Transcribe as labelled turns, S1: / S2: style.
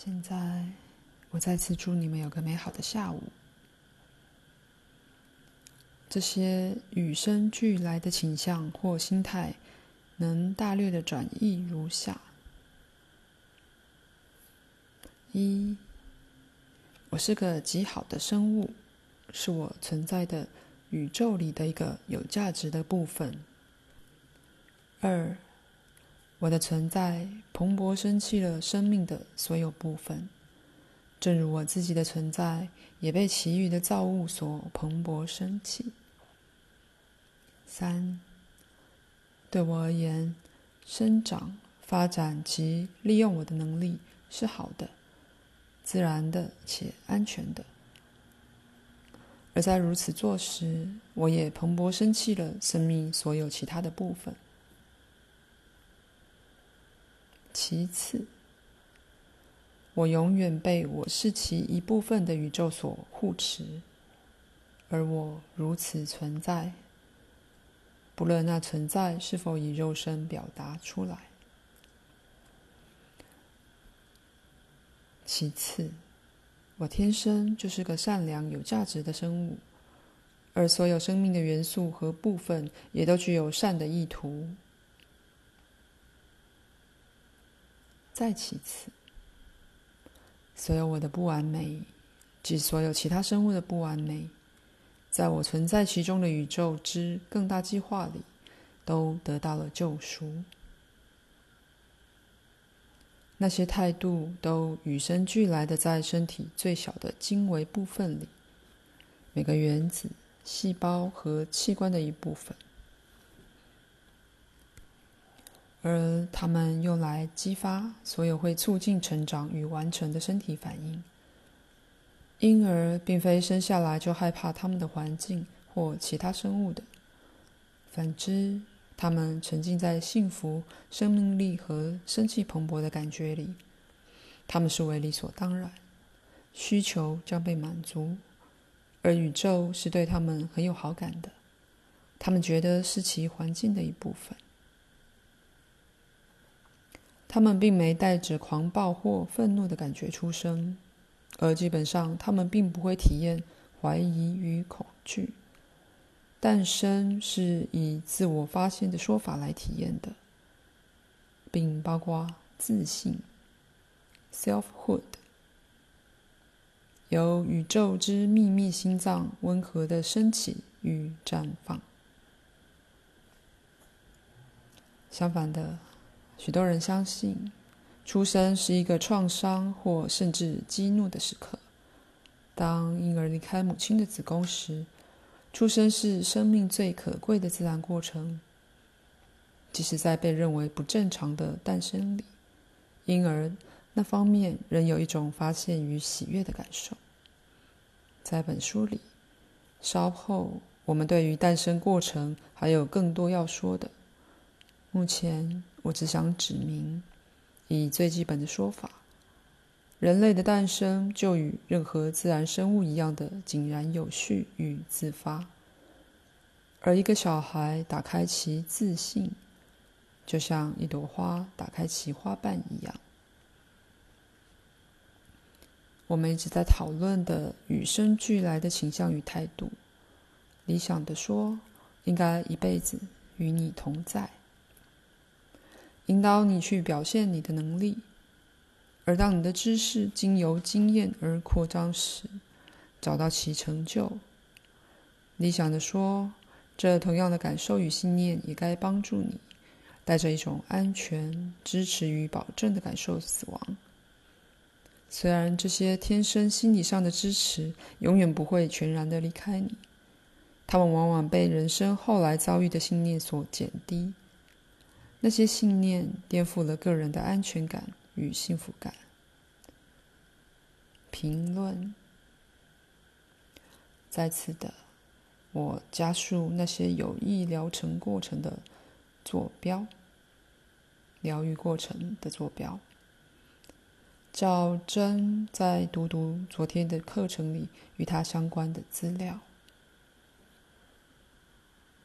S1: 现在，我再次祝你们有个美好的下午。这些与生俱来的倾向或心态，能大略的转译如下：一，我是个极好的生物，是我存在的宇宙里的一个有价值的部分。二。我的存在蓬勃生气了生命的所有部分，正如我自己的存在也被其余的造物所蓬勃生气。三，对我而言，生长、发展及利用我的能力是好的、自然的且安全的。而在如此做时，我也蓬勃生气了生命所有其他的部分。其次，我永远被我是其一部分的宇宙所护持，而我如此存在，不论那存在是否以肉身表达出来。其次，我天生就是个善良、有价值的生物，而所有生命的元素和部分也都具有善的意图。再其次，所有我的不完美，及所有其他生物的不完美，在我存在其中的宇宙之更大计划里，都得到了救赎。那些态度都与生俱来的，在身体最小的精微部分里，每个原子、细胞和器官的一部分。而它们用来激发所有会促进成长与完成的身体反应。婴儿并非生下来就害怕他们的环境或其他生物的，反之，他们沉浸在幸福、生命力和生气蓬勃的感觉里。他们视为理所当然，需求将被满足，而宇宙是对他们很有好感的。他们觉得是其环境的一部分。他们并没带着狂暴或愤怒的感觉出生，而基本上他们并不会体验怀疑与恐惧。诞生是以自我发现的说法来体验的，并包括自信 （selfhood），由宇宙之秘密心脏温和的升起与绽放。相反的。许多人相信，出生是一个创伤或甚至激怒的时刻。当婴儿离开母亲的子宫时，出生是生命最可贵的自然过程。即使在被认为不正常的诞生里，婴儿那方面仍有一种发现与喜悦的感受。在本书里，稍后我们对于诞生过程还有更多要说的。目前。我只想指明，以最基本的说法，人类的诞生就与任何自然生物一样的井然有序与自发，而一个小孩打开其自信，就像一朵花打开其花瓣一样。我们一直在讨论的与生俱来的倾向与态度，理想的说，应该一辈子与你同在。引导你去表现你的能力，而当你的知识经由经验而扩张时，找到其成就。理想的说，这同样的感受与信念也该帮助你，带着一种安全、支持与保证的感受死亡。虽然这些天生心理上的支持永远不会全然的离开你，他们往往被人生后来遭遇的信念所减低。那些信念颠覆了个人的安全感与幸福感。评论。再次的，我加速那些有益疗程过程的坐标，疗愈过程的坐标。赵真在读读昨天的课程里与他相关的资料。